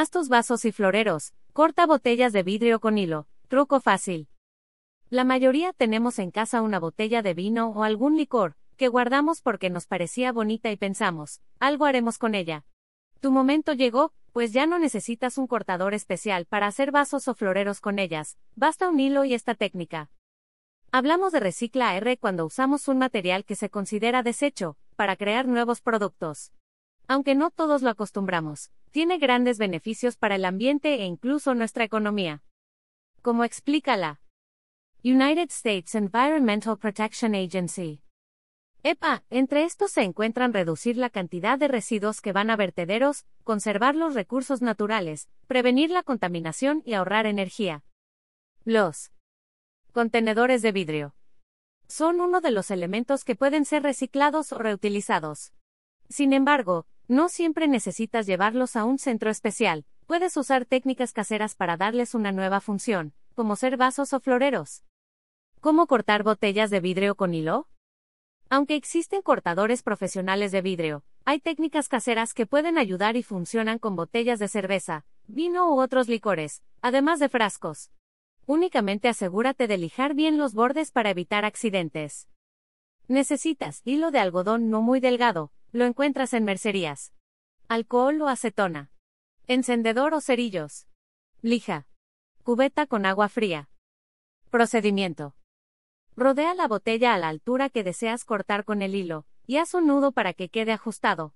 Haz tus vasos y floreros, corta botellas de vidrio con hilo, truco fácil. La mayoría tenemos en casa una botella de vino o algún licor, que guardamos porque nos parecía bonita y pensamos, algo haremos con ella. Tu momento llegó, pues ya no necesitas un cortador especial para hacer vasos o floreros con ellas, basta un hilo y esta técnica. Hablamos de recicla R cuando usamos un material que se considera desecho, para crear nuevos productos. Aunque no todos lo acostumbramos, tiene grandes beneficios para el ambiente e incluso nuestra economía. Como explica la United States Environmental Protection Agency. EPA, entre estos se encuentran reducir la cantidad de residuos que van a vertederos, conservar los recursos naturales, prevenir la contaminación y ahorrar energía. Los contenedores de vidrio son uno de los elementos que pueden ser reciclados o reutilizados. Sin embargo, no siempre necesitas llevarlos a un centro especial, puedes usar técnicas caseras para darles una nueva función, como ser vasos o floreros. ¿Cómo cortar botellas de vidrio con hilo? Aunque existen cortadores profesionales de vidrio, hay técnicas caseras que pueden ayudar y funcionan con botellas de cerveza, vino u otros licores, además de frascos. Únicamente asegúrate de lijar bien los bordes para evitar accidentes. Necesitas hilo de algodón no muy delgado, lo encuentras en mercerías. Alcohol o acetona. Encendedor o cerillos. Lija. Cubeta con agua fría. Procedimiento. Rodea la botella a la altura que deseas cortar con el hilo, y haz un nudo para que quede ajustado.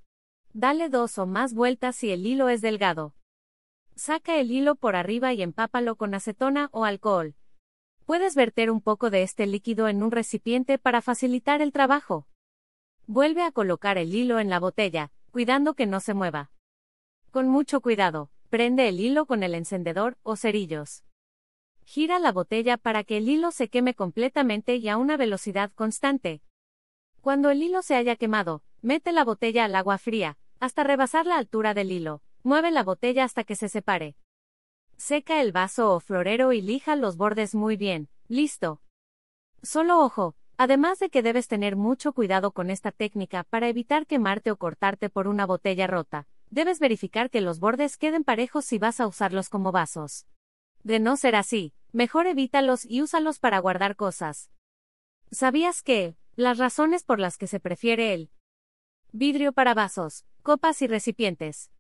Dale dos o más vueltas si el hilo es delgado. Saca el hilo por arriba y empápalo con acetona o alcohol. Puedes verter un poco de este líquido en un recipiente para facilitar el trabajo. Vuelve a colocar el hilo en la botella, cuidando que no se mueva. Con mucho cuidado, prende el hilo con el encendedor o cerillos. Gira la botella para que el hilo se queme completamente y a una velocidad constante. Cuando el hilo se haya quemado, mete la botella al agua fría, hasta rebasar la altura del hilo. Mueve la botella hasta que se separe. Seca el vaso o florero y lija los bordes muy bien. Listo. Solo ojo, además de que debes tener mucho cuidado con esta técnica para evitar quemarte o cortarte por una botella rota, debes verificar que los bordes queden parejos si vas a usarlos como vasos. De no ser así, mejor evítalos y úsalos para guardar cosas. ¿Sabías que, las razones por las que se prefiere el vidrio para vasos, copas y recipientes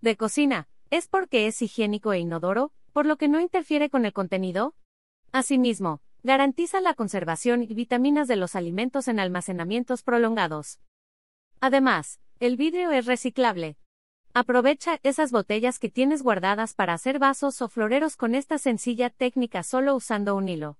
de cocina, es porque es higiénico e inodoro, por lo que no interfiere con el contenido? Asimismo, garantiza la conservación y vitaminas de los alimentos en almacenamientos prolongados. Además, el vidrio es reciclable, Aprovecha esas botellas que tienes guardadas para hacer vasos o floreros con esta sencilla técnica solo usando un hilo.